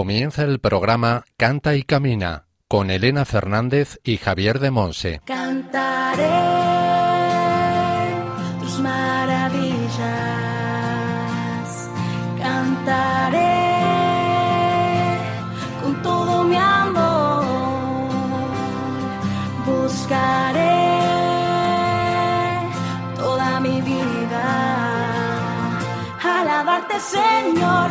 Comienza el programa Canta y Camina con Elena Fernández y Javier de Monse. Cantaré tus maravillas, cantaré con todo mi amor, buscaré toda mi vida, alabarte Señor,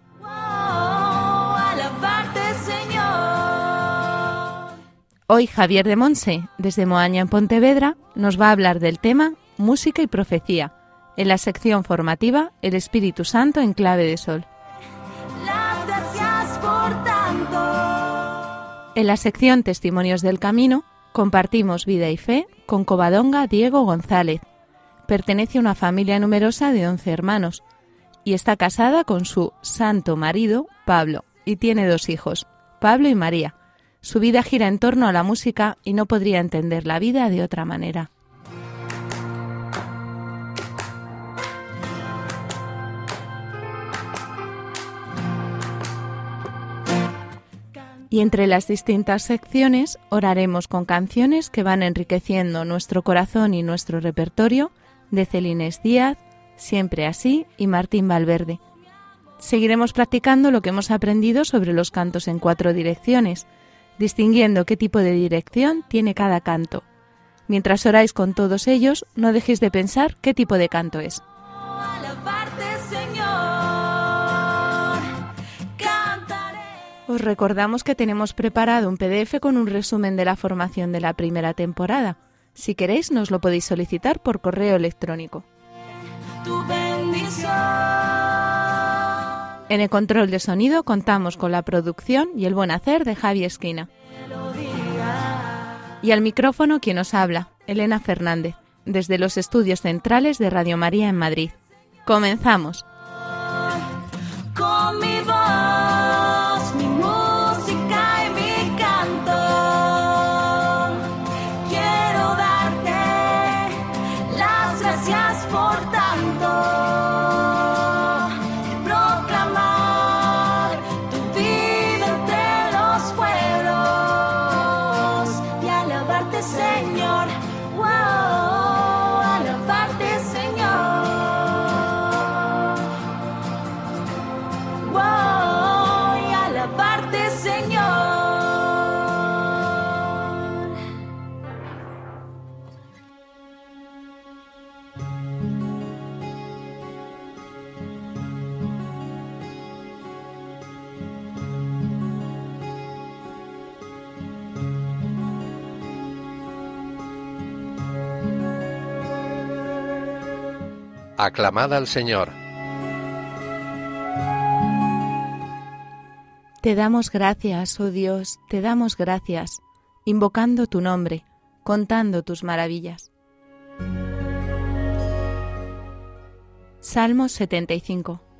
Hoy Javier de Monse, desde Moaña en Pontevedra, nos va a hablar del tema Música y Profecía, en la sección formativa El Espíritu Santo en clave de sol. Las gracias por tanto. En la sección Testimonios del Camino compartimos vida y fe con Covadonga Diego González. Pertenece a una familia numerosa de 11 hermanos y está casada con su santo marido, Pablo, y tiene dos hijos, Pablo y María. Su vida gira en torno a la música y no podría entender la vida de otra manera. Y entre las distintas secciones oraremos con canciones que van enriqueciendo nuestro corazón y nuestro repertorio de Celines Díaz, Siempre así y Martín Valverde. Seguiremos practicando lo que hemos aprendido sobre los cantos en cuatro direcciones, distinguiendo qué tipo de dirección tiene cada canto. Mientras oráis con todos ellos, no dejéis de pensar qué tipo de canto es. Os recordamos que tenemos preparado un PDF con un resumen de la formación de la primera temporada. Si queréis, nos lo podéis solicitar por correo electrónico. Tu bendición. En el control de sonido contamos con la producción y el buen hacer de Javi Esquina. Y al micrófono quien os habla, Elena Fernández, desde los estudios centrales de Radio María en Madrid. Comenzamos. Aclamad al Señor. Te damos gracias, oh Dios, te damos gracias, invocando tu nombre, contando tus maravillas. Salmo 75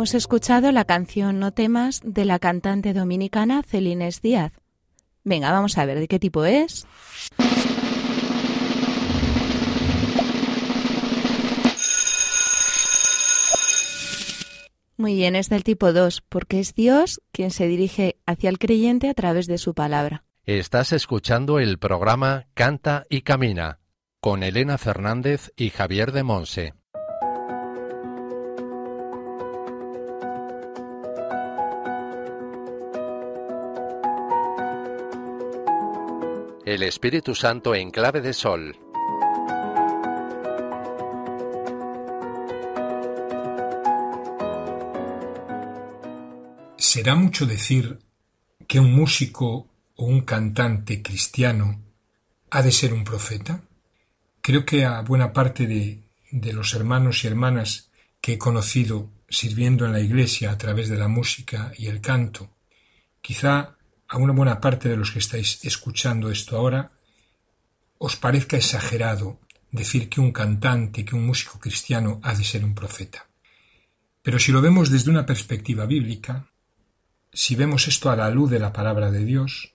Hemos escuchado la canción No temas de la cantante dominicana Celines Díaz. Venga, vamos a ver de qué tipo es. Muy bien, es del tipo 2, porque es Dios quien se dirige hacia el creyente a través de su palabra. Estás escuchando el programa Canta y Camina con Elena Fernández y Javier de Monse. El Espíritu Santo en clave de sol. ¿Será mucho decir que un músico o un cantante cristiano ha de ser un profeta? Creo que a buena parte de, de los hermanos y hermanas que he conocido sirviendo en la iglesia a través de la música y el canto, quizá a una buena parte de los que estáis escuchando esto ahora, os parezca exagerado decir que un cantante, que un músico cristiano ha de ser un profeta. Pero si lo vemos desde una perspectiva bíblica, si vemos esto a la luz de la palabra de Dios,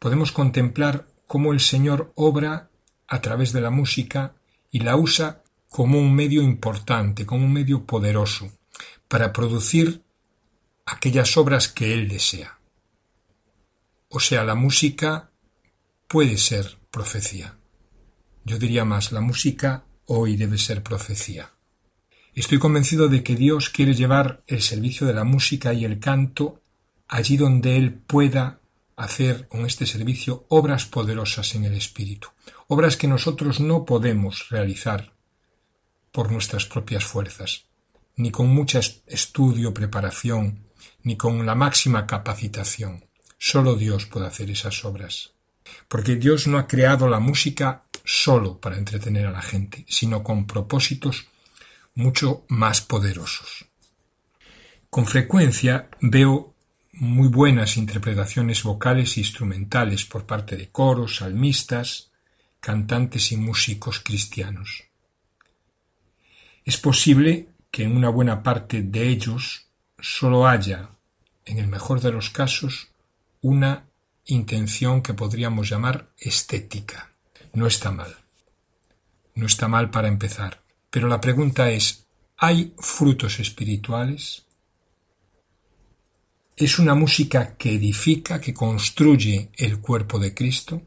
podemos contemplar cómo el Señor obra a través de la música y la usa como un medio importante, como un medio poderoso, para producir aquellas obras que Él desea. O sea, la música puede ser profecía. Yo diría más, la música hoy debe ser profecía. Estoy convencido de que Dios quiere llevar el servicio de la música y el canto allí donde Él pueda hacer con este servicio obras poderosas en el Espíritu, obras que nosotros no podemos realizar por nuestras propias fuerzas, ni con mucho estudio, preparación, ni con la máxima capacitación. Solo Dios puede hacer esas obras. Porque Dios no ha creado la música solo para entretener a la gente, sino con propósitos mucho más poderosos. Con frecuencia veo muy buenas interpretaciones vocales e instrumentales por parte de coros, salmistas, cantantes y músicos cristianos. Es posible que en una buena parte de ellos solo haya, en el mejor de los casos, una intención que podríamos llamar estética. No está mal. No está mal para empezar. Pero la pregunta es, ¿hay frutos espirituales? ¿Es una música que edifica, que construye el cuerpo de Cristo?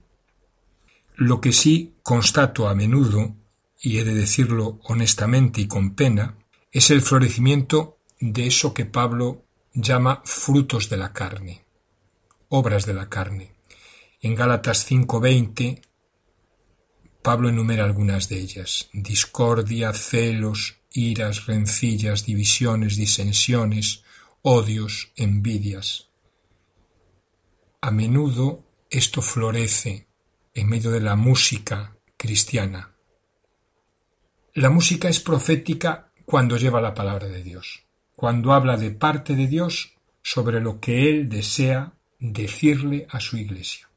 Lo que sí constato a menudo, y he de decirlo honestamente y con pena, es el florecimiento de eso que Pablo llama frutos de la carne, obras de la carne. En Gálatas 5:20 Pablo enumera algunas de ellas: discordia, celos, iras, rencillas, divisiones, disensiones, odios, envidias. A menudo esto florece en medio de la música cristiana. La música es profética cuando lleva la palabra de Dios, cuando habla de parte de Dios sobre lo que Él desea decirle a su iglesia.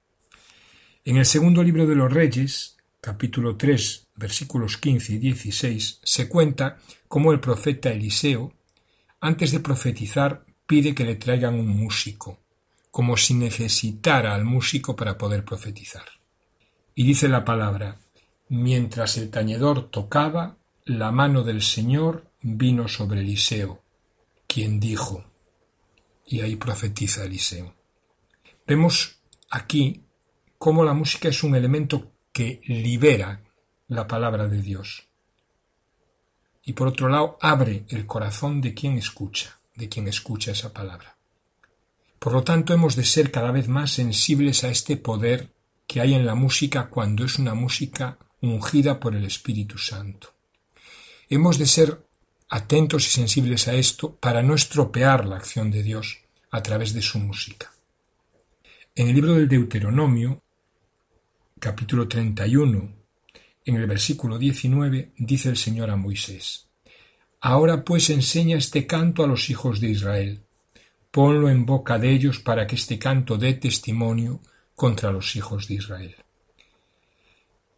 En el segundo libro de los Reyes, capítulo 3, versículos 15 y 16, se cuenta cómo el profeta Eliseo, antes de profetizar, pide que le traigan un músico, como si necesitara al músico para poder profetizar. Y dice la palabra, mientras el tañedor tocaba, la mano del Señor vino sobre Eliseo, quien dijo, y ahí profetiza Eliseo. Vemos aquí cómo la música es un elemento que libera la palabra de Dios. Y por otro lado, abre el corazón de quien escucha, de quien escucha esa palabra. Por lo tanto, hemos de ser cada vez más sensibles a este poder que hay en la música cuando es una música ungida por el Espíritu Santo. Hemos de ser atentos y sensibles a esto para no estropear la acción de Dios a través de su música. En el libro del Deuteronomio, capítulo 31, en el versículo 19, dice el Señor a Moisés, Ahora pues enseña este canto a los hijos de Israel, ponlo en boca de ellos para que este canto dé testimonio contra los hijos de Israel.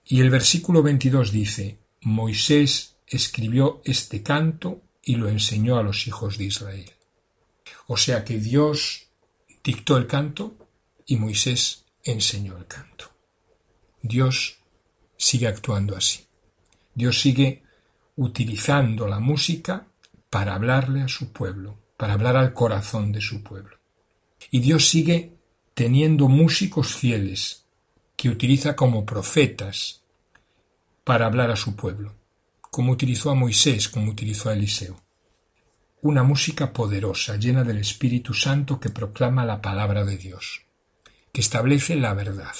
Y el versículo 22 dice, Moisés escribió este canto y lo enseñó a los hijos de Israel. O sea que Dios dictó el canto y Moisés enseñó el canto. Dios sigue actuando así. Dios sigue utilizando la música para hablarle a su pueblo, para hablar al corazón de su pueblo. Y Dios sigue teniendo músicos fieles que utiliza como profetas para hablar a su pueblo como utilizó a Moisés, como utilizó a Eliseo. Una música poderosa, llena del Espíritu Santo que proclama la palabra de Dios, que establece la verdad.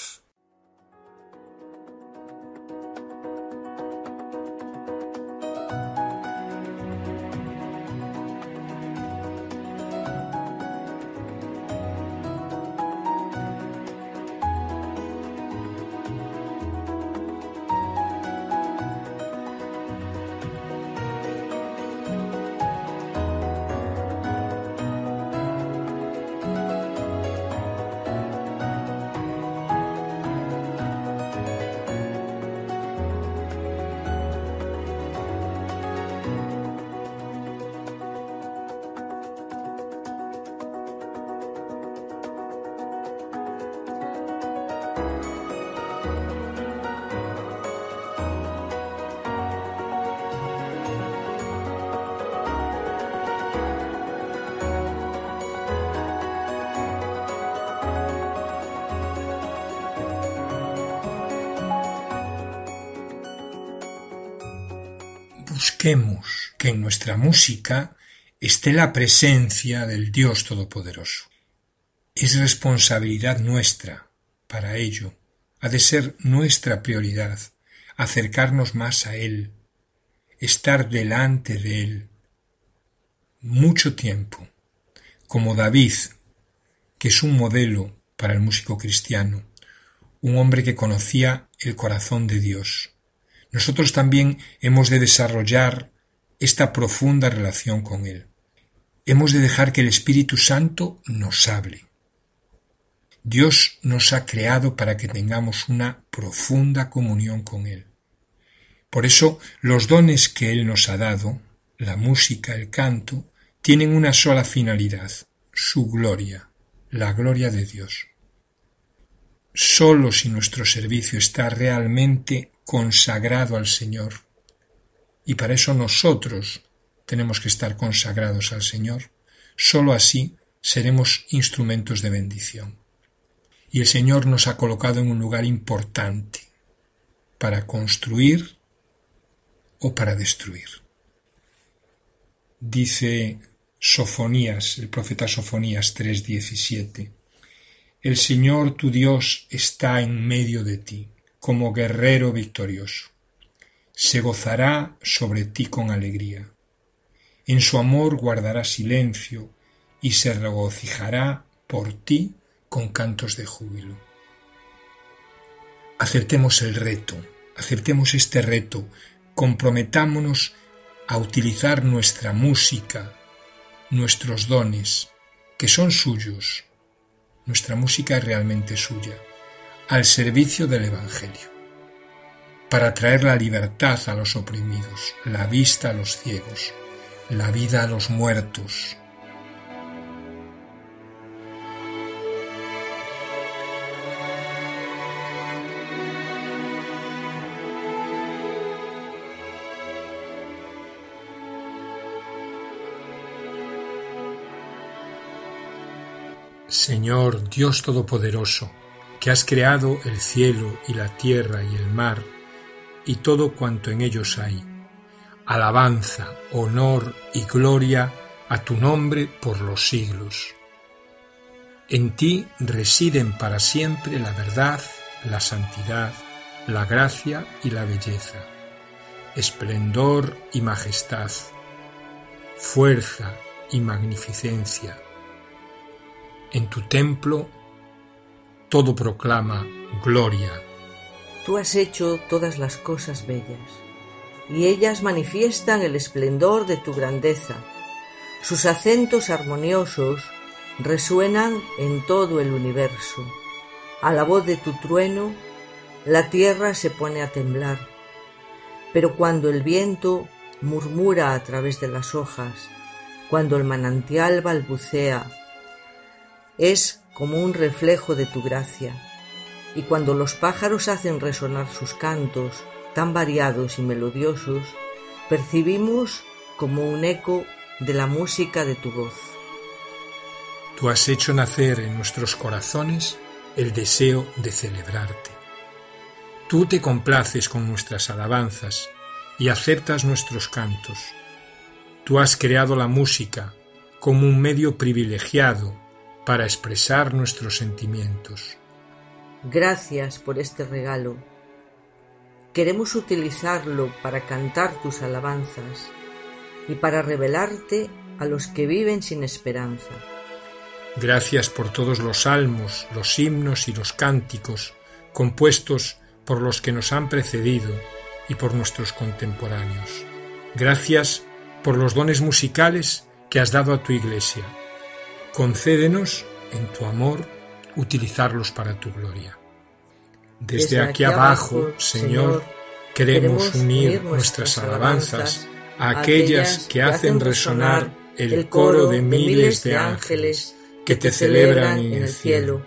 Que en nuestra música esté la presencia del Dios Todopoderoso. Es responsabilidad nuestra, para ello, ha de ser nuestra prioridad, acercarnos más a Él, estar delante de Él, mucho tiempo, como David, que es un modelo para el músico cristiano, un hombre que conocía el corazón de Dios. Nosotros también hemos de desarrollar esta profunda relación con Él. Hemos de dejar que el Espíritu Santo nos hable. Dios nos ha creado para que tengamos una profunda comunión con Él. Por eso los dones que Él nos ha dado, la música, el canto, tienen una sola finalidad, su gloria, la gloria de Dios. Solo si nuestro servicio está realmente consagrado al Señor, y para eso nosotros tenemos que estar consagrados al Señor, solo así seremos instrumentos de bendición. Y el Señor nos ha colocado en un lugar importante para construir o para destruir. Dice Sofonías, el profeta Sofonías 3:17, El Señor tu Dios está en medio de ti, como guerrero victorioso. Se gozará sobre ti con alegría. En su amor guardará silencio y se regocijará por ti con cantos de júbilo. Aceptemos el reto, aceptemos este reto, comprometámonos a utilizar nuestra música, nuestros dones, que son suyos, nuestra música es realmente suya, al servicio del Evangelio, para traer la libertad a los oprimidos, la vista a los ciegos, la vida a los muertos, Señor Dios Todopoderoso, que has creado el cielo y la tierra y el mar y todo cuanto en ellos hay. Alabanza, honor y gloria a tu nombre por los siglos. En ti residen para siempre la verdad, la santidad, la gracia y la belleza, esplendor y majestad, fuerza y magnificencia en tu templo todo proclama gloria. Tú has hecho todas las cosas bellas, y ellas manifiestan el esplendor de tu grandeza. Sus acentos armoniosos resuenan en todo el universo. A la voz de tu trueno, la tierra se pone a temblar. Pero cuando el viento murmura a través de las hojas, cuando el manantial balbucea es como un reflejo de tu gracia, y cuando los pájaros hacen resonar sus cantos, tan variados y melodiosos, percibimos como un eco de la música de tu voz. Tú has hecho nacer en nuestros corazones el deseo de celebrarte. Tú te complaces con nuestras alabanzas y aceptas nuestros cantos. Tú has creado la música como un medio privilegiado para expresar nuestros sentimientos. Gracias por este regalo. Queremos utilizarlo para cantar tus alabanzas y para revelarte a los que viven sin esperanza. Gracias por todos los salmos, los himnos y los cánticos compuestos por los que nos han precedido y por nuestros contemporáneos. Gracias por los dones musicales que has dado a tu Iglesia Concédenos, en tu amor, utilizarlos para tu gloria. Desde, aquí, abajo, Señor, queremos unir nuestras alabanzas a aquellas que hacen resonar el coro de miles de ángeles que te celebran en el cielo,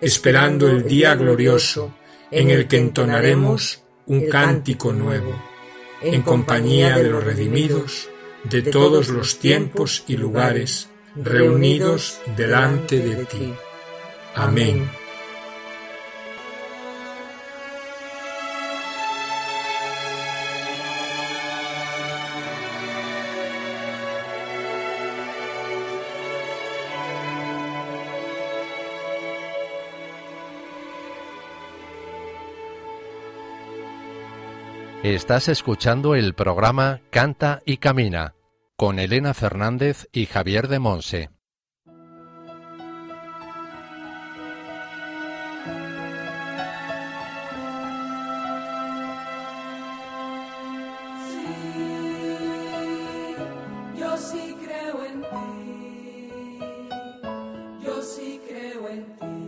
esperando el día glorioso en el que entonaremos un cántico nuevo, en compañía de los redimidos de todos los tiempos y lugares reunidos delante de ti. Amén. Estás escuchando el programa Canta y Camina con Elena Fernández y Javier de Monse. sí creo en ti, yo sí creo en ti.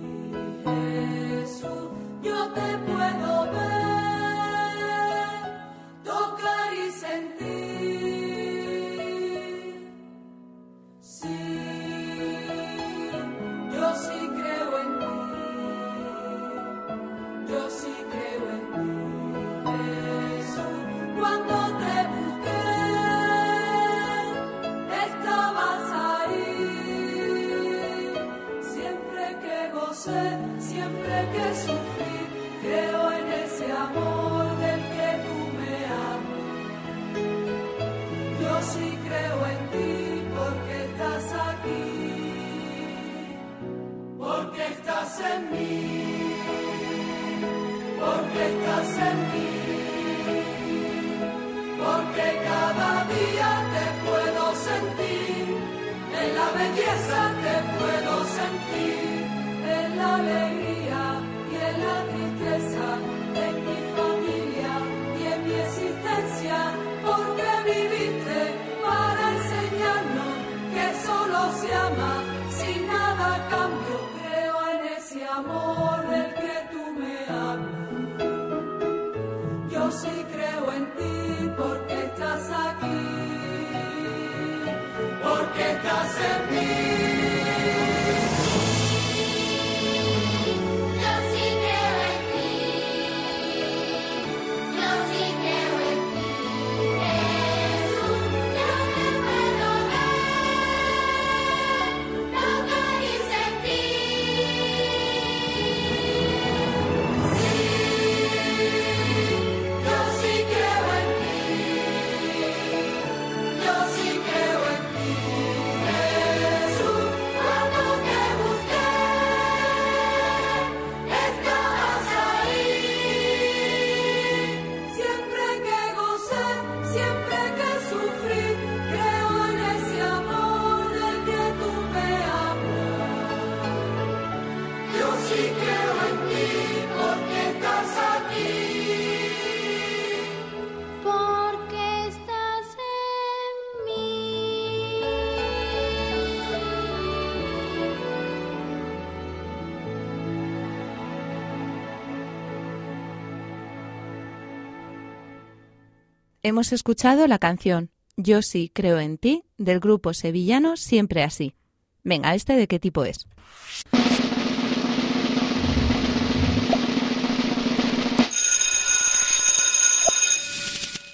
Hemos escuchado la canción Yo sí creo en ti del grupo sevillano Siempre así. Venga, ¿este de qué tipo es?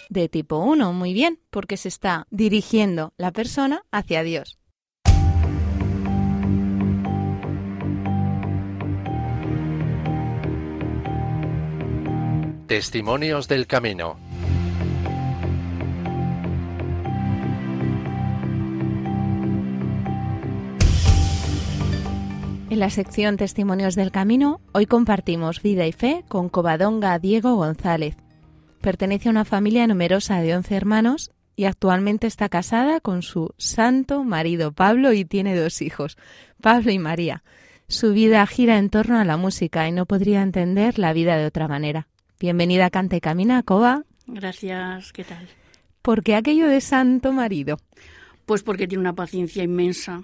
De tipo 1, muy bien, porque se está dirigiendo la persona hacia Dios. Testimonios del Camino. En la sección Testimonios del Camino, hoy compartimos vida y fe con Covadonga Diego González. Pertenece a una familia numerosa de 11 hermanos y actualmente está casada con su santo marido Pablo y tiene dos hijos, Pablo y María. Su vida gira en torno a la música y no podría entender la vida de otra manera. Bienvenida a Canta y Camina, Cova. Gracias, ¿qué tal? ¿Por qué aquello de santo marido? Pues porque tiene una paciencia inmensa.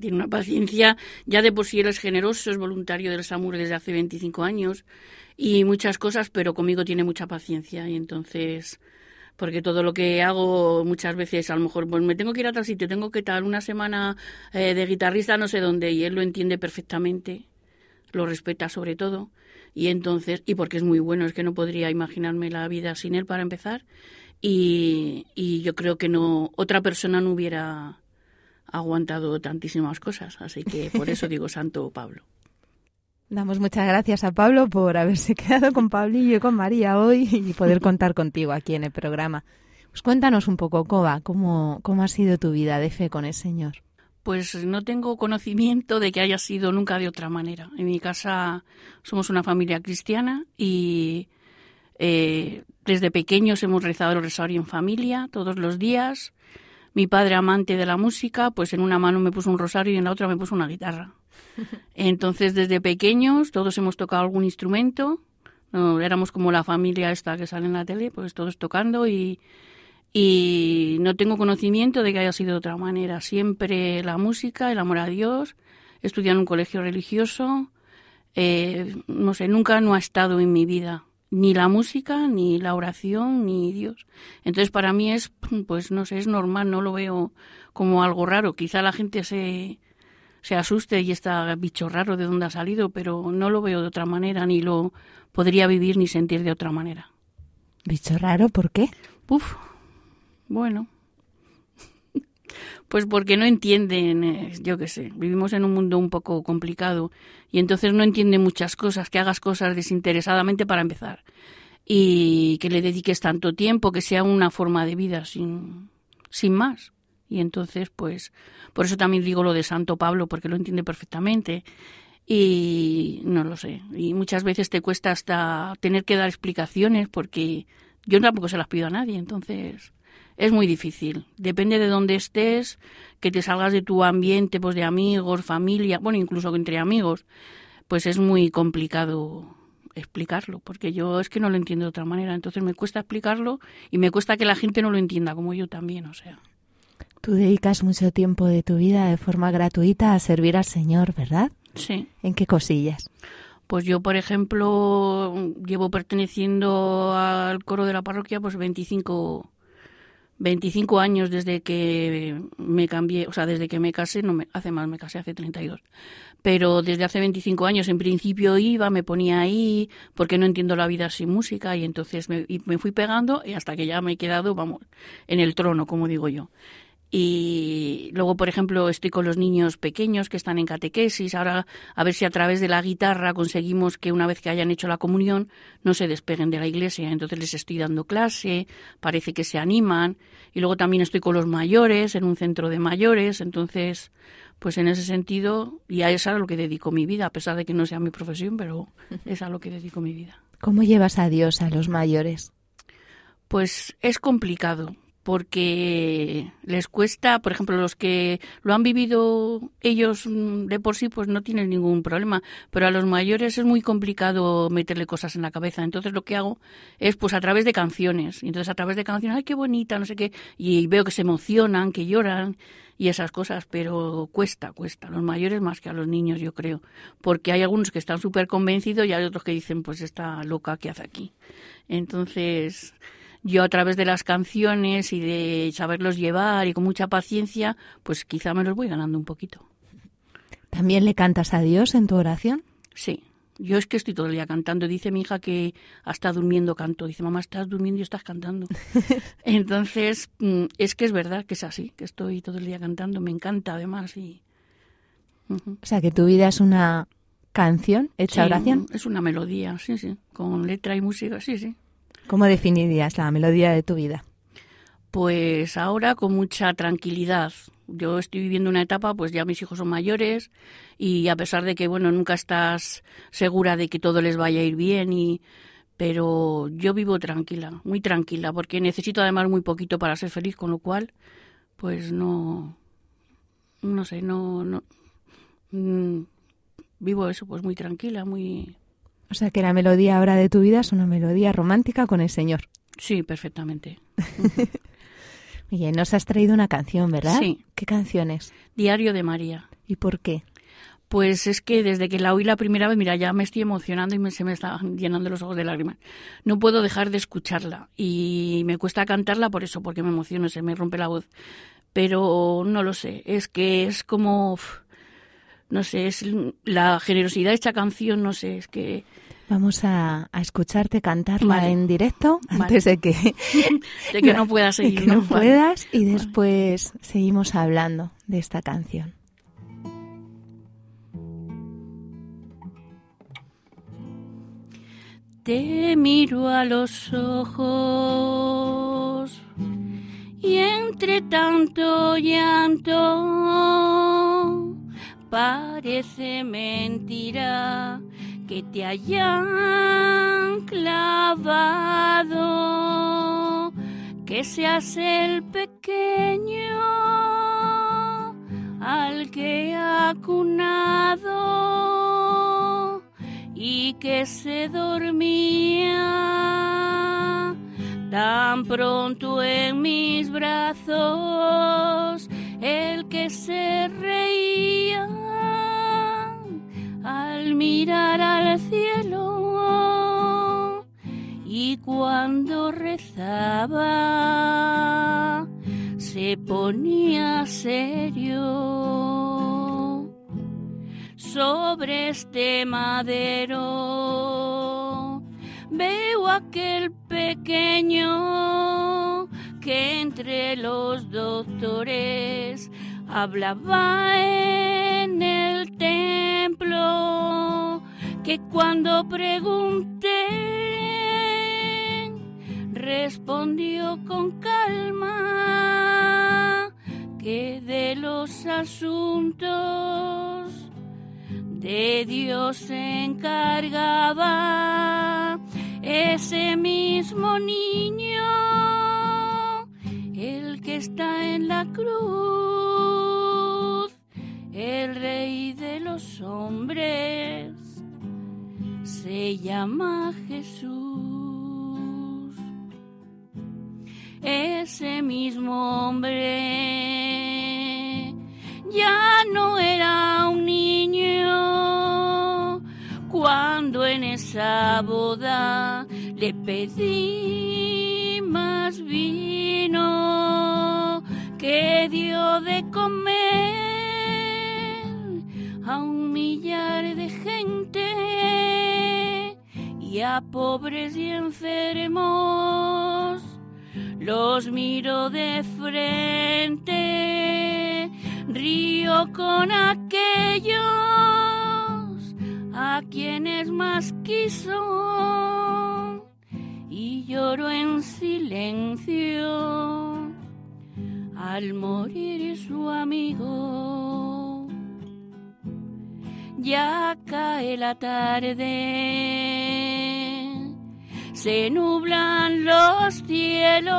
Tiene una paciencia, ya de por sí él es generoso, es voluntario del SAMUR desde hace 25 años y muchas cosas, pero conmigo tiene mucha paciencia y entonces, porque todo lo que hago muchas veces, a lo mejor, pues me tengo que ir a tal sitio, tengo que estar una semana eh, de guitarrista no sé dónde y él lo entiende perfectamente, lo respeta sobre todo y entonces, y porque es muy bueno, es que no podría imaginarme la vida sin él para empezar y, y yo creo que no, otra persona no hubiera aguantado tantísimas cosas, así que por eso digo Santo Pablo. Damos muchas gracias a Pablo por haberse quedado con Pablillo y con María hoy y poder contar contigo aquí en el programa. Pues cuéntanos un poco, Coba, cómo, cómo ha sido tu vida de fe con el Señor. Pues no tengo conocimiento de que haya sido nunca de otra manera. En mi casa somos una familia cristiana y eh, desde pequeños hemos rezado el rosario en familia todos los días. Mi padre, amante de la música, pues en una mano me puso un rosario y en la otra me puso una guitarra. Entonces, desde pequeños todos hemos tocado algún instrumento. No, éramos como la familia esta que sale en la tele, pues todos tocando y, y no tengo conocimiento de que haya sido de otra manera. Siempre la música, el amor a Dios, estudié en un colegio religioso, eh, no sé, nunca no ha estado en mi vida ni la música, ni la oración, ni Dios. Entonces para mí es, pues no sé, es normal, no lo veo como algo raro. Quizá la gente se, se asuste y está bicho raro de dónde ha salido, pero no lo veo de otra manera, ni lo podría vivir ni sentir de otra manera. Bicho raro, ¿por qué? Uf, bueno. Pues porque no entienden, eh, yo qué sé, vivimos en un mundo un poco complicado y entonces no entienden muchas cosas, que hagas cosas desinteresadamente para empezar y que le dediques tanto tiempo, que sea una forma de vida sin, sin más. Y entonces, pues, por eso también digo lo de Santo Pablo, porque lo entiende perfectamente. Y no lo sé. Y muchas veces te cuesta hasta tener que dar explicaciones porque yo tampoco se las pido a nadie. Entonces, es muy difícil. Depende de dónde estés, que te salgas de tu ambiente, pues de amigos, familia, bueno, incluso entre amigos, pues es muy complicado explicarlo, porque yo es que no lo entiendo de otra manera. Entonces me cuesta explicarlo y me cuesta que la gente no lo entienda, como yo también, o sea. Tú dedicas mucho tiempo de tu vida de forma gratuita a servir al Señor, ¿verdad? Sí. ¿En qué cosillas? Pues yo, por ejemplo, llevo perteneciendo al coro de la parroquia pues 25, 25 años desde que me cambié, o sea, desde que me casé, no me, hace más, me casé hace 32. Pero desde hace 25 años en principio iba, me ponía ahí, porque no entiendo la vida sin música, y entonces me, y me fui pegando y hasta que ya me he quedado, vamos, en el trono, como digo yo. Y luego, por ejemplo, estoy con los niños pequeños que están en catequesis. Ahora, a ver si a través de la guitarra conseguimos que una vez que hayan hecho la comunión no se despeguen de la iglesia. Entonces les estoy dando clase, parece que se animan. Y luego también estoy con los mayores, en un centro de mayores. Entonces, pues en ese sentido, y a eso es a lo que dedico mi vida, a pesar de que no sea mi profesión, pero es a lo que dedico mi vida. ¿Cómo llevas a Dios a los mayores? Pues es complicado porque les cuesta, por ejemplo, los que lo han vivido ellos mm, de por sí, pues no tienen ningún problema, pero a los mayores es muy complicado meterle cosas en la cabeza. Entonces lo que hago es, pues a través de canciones, entonces a través de canciones, ay, qué bonita, no sé qué, y veo que se emocionan, que lloran y esas cosas, pero cuesta, cuesta, a los mayores más que a los niños, yo creo, porque hay algunos que están súper convencidos y hay otros que dicen, pues esta loca, ¿qué hace aquí? Entonces yo a través de las canciones y de saberlos llevar y con mucha paciencia, pues quizá me los voy ganando un poquito. ¿También le cantas a Dios en tu oración? Sí. Yo es que estoy todo el día cantando. Dice mi hija que hasta durmiendo canto. Dice, mamá, estás durmiendo y estás cantando. Entonces, mm, es que es verdad que es así, que estoy todo el día cantando. Me encanta además y... O sea, que tu vida es una canción hecha Sí, oración. Es una melodía, sí, sí. Con letra y música, sí, sí. ¿Cómo definirías la melodía de tu vida? Pues ahora con mucha tranquilidad. Yo estoy viviendo una etapa, pues ya mis hijos son mayores y a pesar de que, bueno, nunca estás segura de que todo les vaya a ir bien y pero yo vivo tranquila, muy tranquila, porque necesito además muy poquito para ser feliz, con lo cual, pues no, no sé, no, no, mm, vivo eso, pues muy tranquila, muy, O sea, que la melodía ahora de tu vida es una melodía romántica con el Señor. sí, perfectamente. Bien, nos has traído una canción, ¿verdad? Sí. ¿Qué canción es? Diario de María. ¿Y por qué? Pues es que desde que la oí la primera vez, mira, ya me estoy emocionando y me- se me están llenando los ojos de lágrimas. No puedo dejar de escucharla y me cuesta cantarla por eso, porque me emociono, se me rompe la voz. Pero no lo sé, es que es como, no sé, es la generosidad de esta canción, no sé, es que Vamos a, a escucharte cantarla Vale. en directo Vale. antes de que, de que no pueda de seguir. que no puedas y después seguimos hablando de esta canción. Te miro a los ojos y entre tanto llanto parece mentira que te hayan clavado, que seas el pequeño al que ha cunado y que se dormía tan pronto en mis brazos el que se reía al mirar al cielo y cuando rezaba se ponía serio sobre este madero. Veo aquel pequeño que entre los doctores hablaba en el templo, que cuando pregunté respondió con calma que de los asuntos de Dios se encargaba ese mismo niño, el que está en la cruz, el rey de los hombres, se llama Jesús. Ese mismo hombre ya no era un niño cuando en esa boda le pedí más vino que dio de comer a un millar de gente y a pobres y enfermos los miro de frente, río con aquellos a quienes más quiso y lloro en silencio al morir su amigo. Ya cae la tarde. Se nublan los cielos,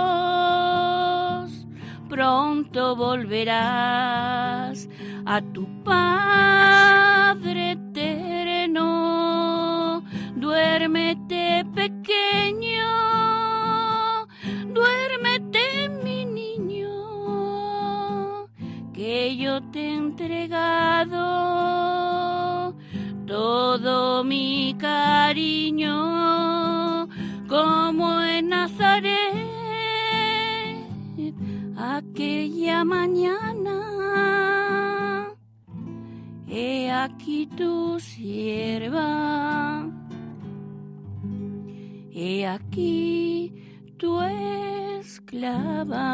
pronto volverás a tu Padre eterno. Duérmete pequeño, duérmete mi niño, que yo te he entregado todo mi cariño como en Nazaret aquella mañana. He aquí tu sierva, he aquí tu esclava.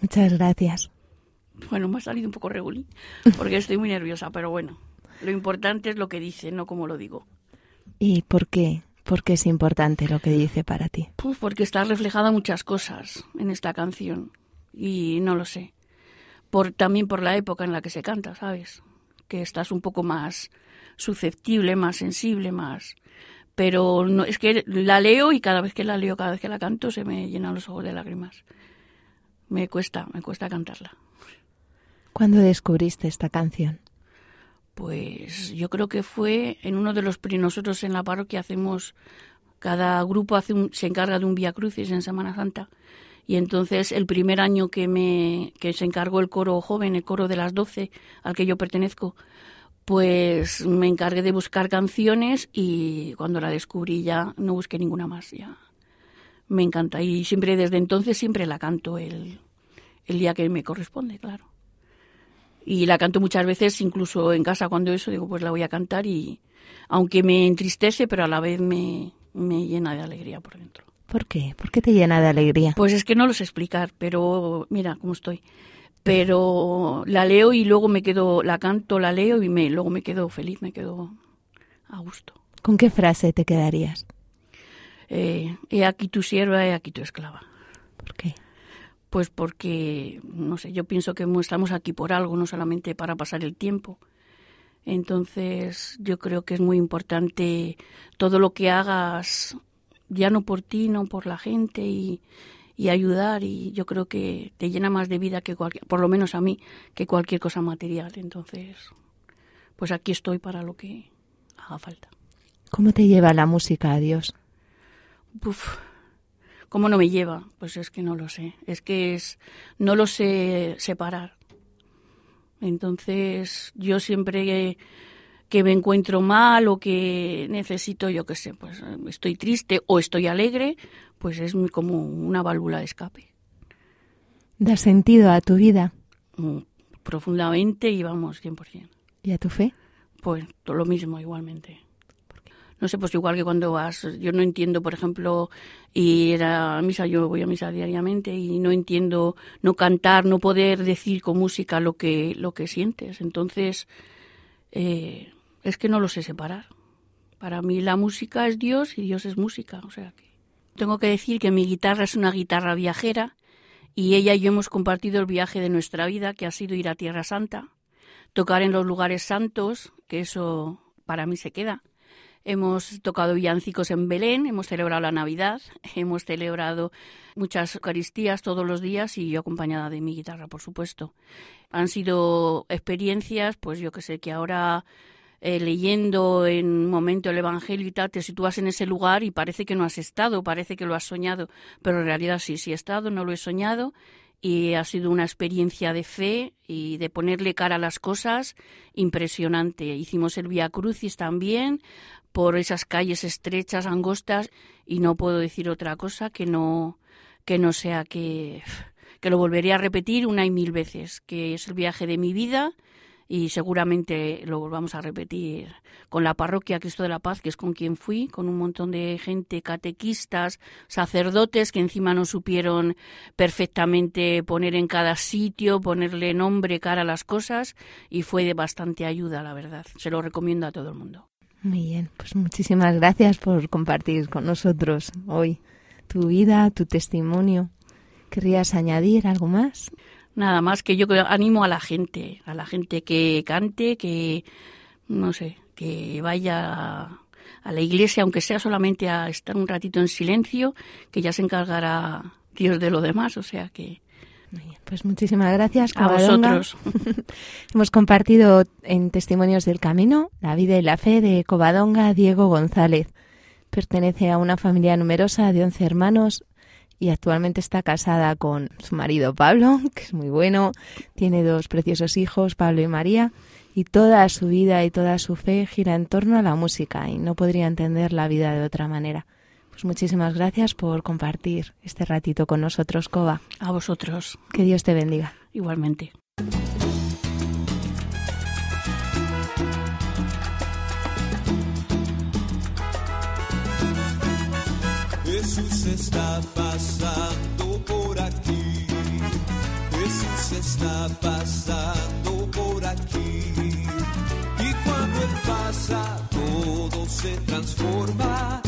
Muchas gracias. Bueno, me ha salido un poco regulí, porque estoy muy nerviosa, pero bueno, lo importante es lo que dice, no como lo digo. ¿Y por qué? ¿Por qué es importante lo que dice para ti? Pues porque está reflejada muchas cosas en esta canción y no lo sé. Por, también por la época en la que se canta, ¿sabes? Que estás un poco más susceptible, más sensible, más... Pero no, es que la leo y cada vez que la leo, cada vez que la canto, se me llenan los ojos de lágrimas. Me cuesta, me cuesta cantarla. ¿Cuándo descubriste esta canción? Pues yo creo que fue en uno de los nosotros en la parroquia hacemos cada grupo hace un- se encarga de un Vía Crucis en Semana Santa y entonces el primer año que me que se encargó el coro joven, el coro de las doce al que yo pertenezco, pues me encargué de buscar canciones y cuando la descubrí ya no busqué ninguna más, ya me encanta y siempre desde entonces siempre la canto el el día que me corresponde, claro. Y la canto muchas veces, incluso en casa cuando eso, digo, pues la voy a cantar y aunque me entristece, pero a la vez me, me llena de alegría por dentro. ¿Por qué? ¿Por qué te llena de alegría? Pues es que no lo sé explicar, pero mira cómo estoy. Pero la leo y luego me quedo, la canto, la leo y me, luego me quedo feliz, me quedo a gusto. ¿Con qué frase te quedarías? Eh, he aquí tu sierva, he aquí tu esclava. ¿Por qué? Pues porque, no sé, yo pienso que estamos aquí por algo, no solamente para pasar el tiempo. Entonces, yo creo que es muy importante todo lo que hagas, ya no por ti, no por la gente y, y ayudar. Y yo creo que te llena más de vida que cualquier, por lo menos a mí, que cualquier cosa material. Entonces, pues aquí estoy para lo que haga falta. ¿Cómo te lleva la música a Dios? Uf, ¿Cómo no me lleva? Pues es que no lo sé. Es que es, no lo sé separar. Entonces, yo siempre que me encuentro mal o que necesito, yo qué sé, pues estoy triste o estoy alegre, pues es como una válvula de escape. Da sentido a tu vida Mm, Profundamente y vamos, 100%. y a tu fe. Pues todo lo mismo igualmente. No sé, pues igual que cuando vas, yo no entiendo, por ejemplo, ir a misa, yo voy a misa diariamente y no entiendo no cantar, no poder decir con música lo que, lo que sientes. Entonces, eh, es que no lo sé separar. Para mí la música es Dios y Dios es música. O sea que tengo que decir que mi guitarra es una guitarra viajera y ella y yo hemos compartido el viaje de nuestra vida, que ha sido ir a Tierra Santa, tocar en los lugares santos, que eso para mí se queda. Hemos tocado villancicos en Belén, hemos celebrado la Navidad, hemos celebrado muchas Eucaristías todos los días y yo acompañada de mi guitarra, por supuesto. Han sido experiencias, pues yo que sé, que ahora eh, leyendo en un momento el Evangelio y tal, te sitúas en ese lugar y parece que no has estado, parece que lo has soñado, pero en realidad sí, sí he estado, no lo he soñado y ha sido una experiencia de fe y de ponerle cara a las cosas impresionante. Hicimos el Via Crucis también por esas calles estrechas, angostas y no puedo decir otra cosa que no que no sea que que lo volveré a repetir una y mil veces, que es el viaje de mi vida y seguramente lo volvamos a repetir con la parroquia Cristo de la Paz, que es con quien fui, con un montón de gente, catequistas, sacerdotes que encima no supieron perfectamente poner en cada sitio, ponerle nombre, cara a las cosas y fue de bastante ayuda, la verdad. Se lo recomiendo a todo el mundo. Muy bien, pues muchísimas gracias por compartir con nosotros hoy tu vida, tu testimonio. ¿Querrías añadir algo más? Nada más que yo animo a la gente, a la gente que cante, que no sé, que vaya a la iglesia, aunque sea solamente a estar un ratito en silencio, que ya se encargará Dios de lo demás, o sea que Muy bien, Pues muchísimas gracias. a Covadonga. vosotros. Hemos compartido en Testimonios del Camino la vida y la fe de Covadonga Diego González. Pertenece a una familia numerosa de 11 hermanos y actualmente está casada con su marido Pablo, que es muy bueno. Tiene dos preciosos hijos, Pablo y María, y toda su vida y toda su fe gira en torno a la música y no podría entender la vida de otra manera. Pues muchísimas gracias por compartir este ratito con nosotros, Cova. A vosotros, Que Dios te bendiga. igualmente. Jesús está pasando por aquí. Jesús está pasando por aquí. Y cuando Él pasa, todo se transforma.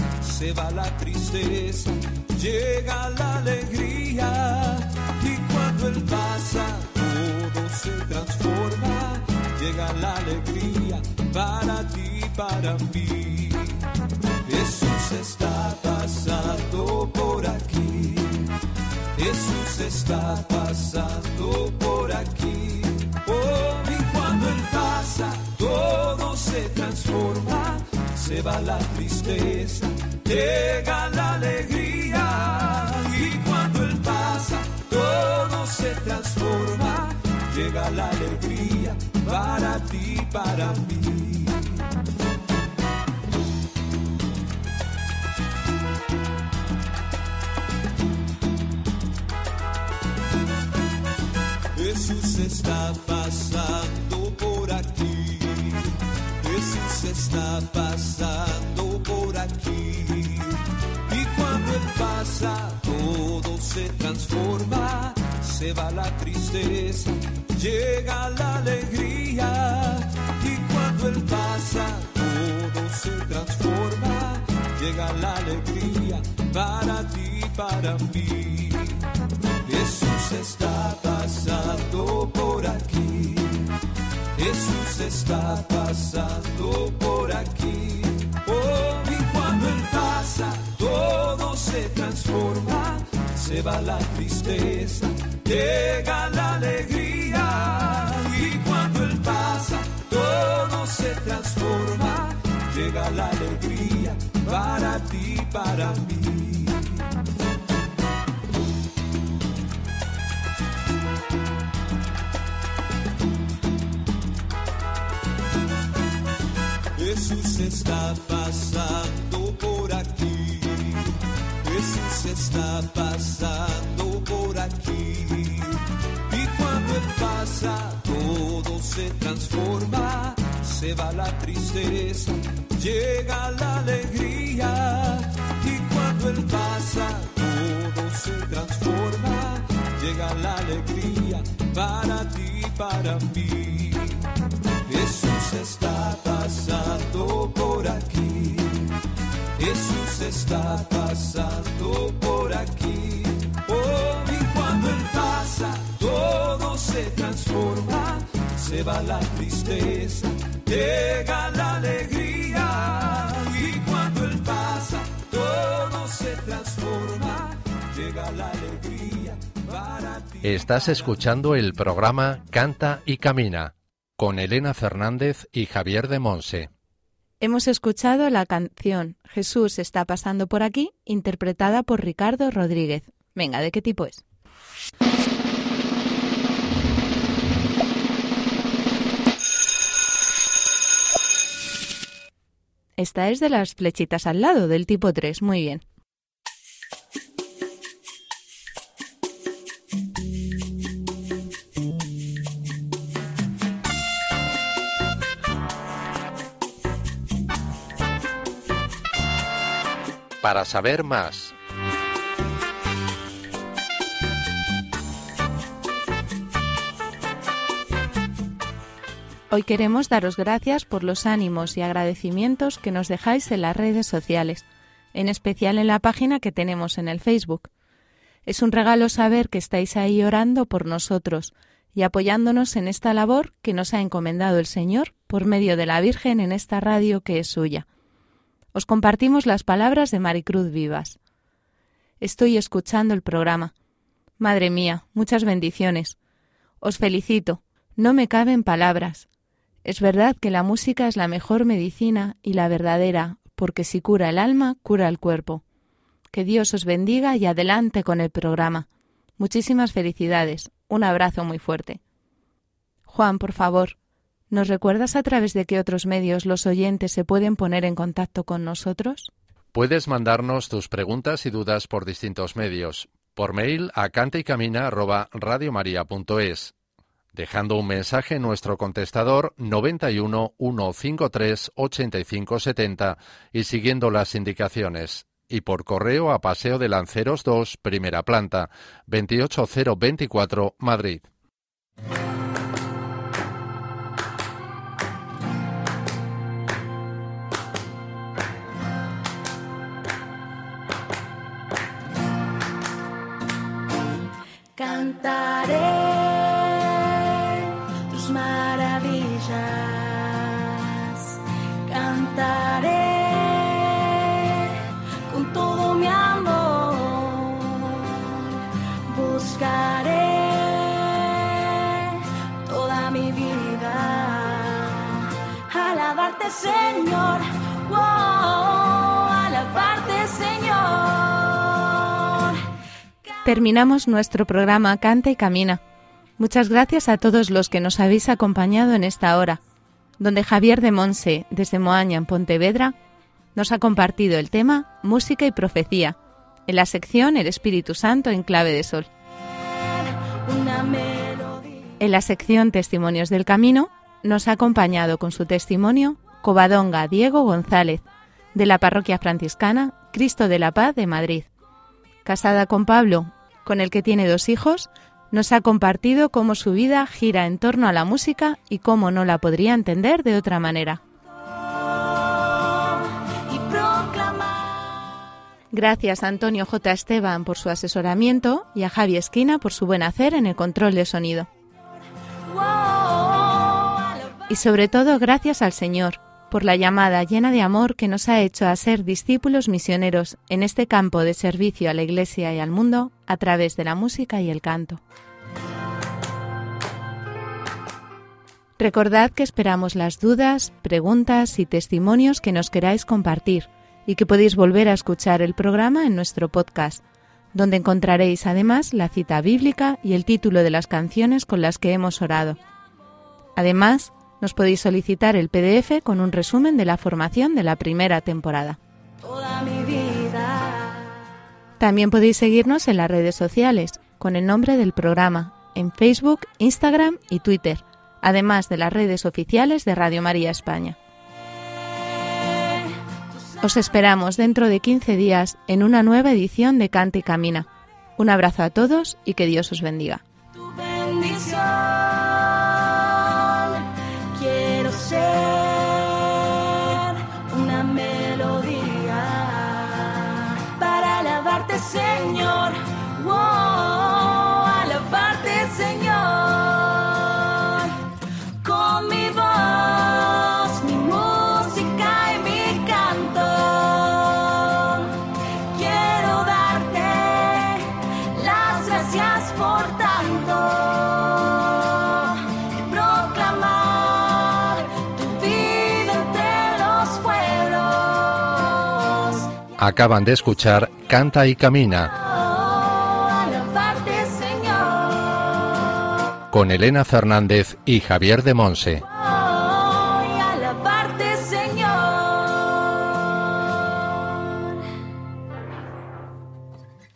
Se va la tristeza, llega la alegría. Y cuando Él pasa, todo se transforma. Llega la alegría para ti, para mí. Jesús está pasando por aquí. Jesús está pasando por aquí. Oh, y cuando Él pasa, todo se transforma. Se va la tristeza, llega la alegría. Y cuando Él pasa, todo se transforma. Llega la alegría para ti, para mí. Jesús está pasando está pasando por aquí. Y cuando Él pasa, todo se transforma. Se va la tristeza, llega la alegría. Y cuando Él pasa, todo se transforma. Llega la alegría para ti, para mí. Jesús está pasando por aquí. Jesús está pasando por aquí. Oh, y cuando Él pasa, todo se transforma. Se va la tristeza, llega la alegría. Y cuando Él pasa, todo se transforma. Llega la alegría para ti, para mí. Jesús está pasando por aquí. Jesús está pasando por aquí. Y cuando Él pasa, todo se transforma. Se va la tristeza, llega la alegría. Y cuando Él pasa, todo se transforma. Llega la alegría para ti, para mí. Está pasando por aquí. Oh, y cuando Él pasa, todo se transforma. Se va la tristeza, llega la alegría. Y cuando Él pasa, todo se transforma. Llega la alegría para ti. Estás escuchando el programa Canta y Camina con Elena Fernández y Javier de Monse. Hemos escuchado la canción Jesús está pasando por aquí, interpretada por Ricardo Rodríguez. Venga, ¿de qué tipo es? Esta es de las flechitas al lado, del tipo 3. Muy bien. Para saber más, Hoy queremos daros gracias por los ánimos y agradecimientos que nos dejáis en las redes sociales, en especial en la página que tenemos en el Facebook. Es un regalo saber que estáis ahí orando por nosotros y apoyándonos en esta labor que nos ha encomendado el Señor por medio de la Virgen en esta radio que es suya. Os compartimos las palabras de Maricruz Vivas. Estoy escuchando el programa. Madre mía, muchas bendiciones. Os felicito. No me caben palabras. Es verdad que la música es la mejor medicina y la verdadera, porque si cura el alma, cura el cuerpo. Que Dios os bendiga y adelante con el programa. Muchísimas felicidades. Un abrazo muy fuerte. Juan, por favor, ¿nos recuerdas a través de qué otros medios los oyentes se pueden poner en contacto con nosotros? puedes mandarnos tus preguntas y dudas por distintos medios. Por mail a cantaycamina@radiomaria.es, dejando un mensaje en nuestro contestador 91 153 85 70 y siguiendo las indicaciones. Y por correo a Paseo de Lanceros 2, primera planta, 28024, Madrid. Señor, wow, alabarte Señor. Terminamos nuestro programa Canta y Camina. Muchas gracias a todos los que nos habéis acompañado en esta hora, donde Javier de Monse, desde Moaña, en Pontevedra, nos ha compartido el tema Música y Profecía, en la sección El Espíritu Santo en clave de sol. En la sección Testimonios del Camino nos ha acompañado con su testimonio Covadonga Diego González, de la parroquia franciscana Cristo de la Paz de Madrid. Casada con Pablo, con el que tiene dos hijos, nos ha compartido cómo su vida gira en torno a la música y cómo no la podría entender de otra manera. Gracias a Antonio J. Esteban por su asesoramiento y a Javi Esquina por su buen hacer en el control de sonido. Y sobre todo gracias al Señor por la llamada llena de amor que nos ha hecho a ser discípulos misioneros en este campo de servicio a la Iglesia y al mundo a través de la música y el canto. Recordad que esperamos las dudas, preguntas y testimonios que nos queráis compartir y que podéis volver a escuchar el programa en nuestro podcast, donde encontraréis además la cita bíblica y el título de las canciones con las que hemos orado. Además, Nos podéis solicitar el PDF con un resumen de la formación de la primera temporada. toda mi vida. También podéis seguirnos en las redes sociales con el nombre del programa, en Facebook, Instagram y Twitter, además de las redes oficiales de Radio María España. Os esperamos dentro de 15 días en una nueva edición de Cante y Camina. Un abrazo a todos y que Dios os bendiga. tu bendición. Acaban de escuchar Canta y Camina con Elena Fernández y Javier de Monse.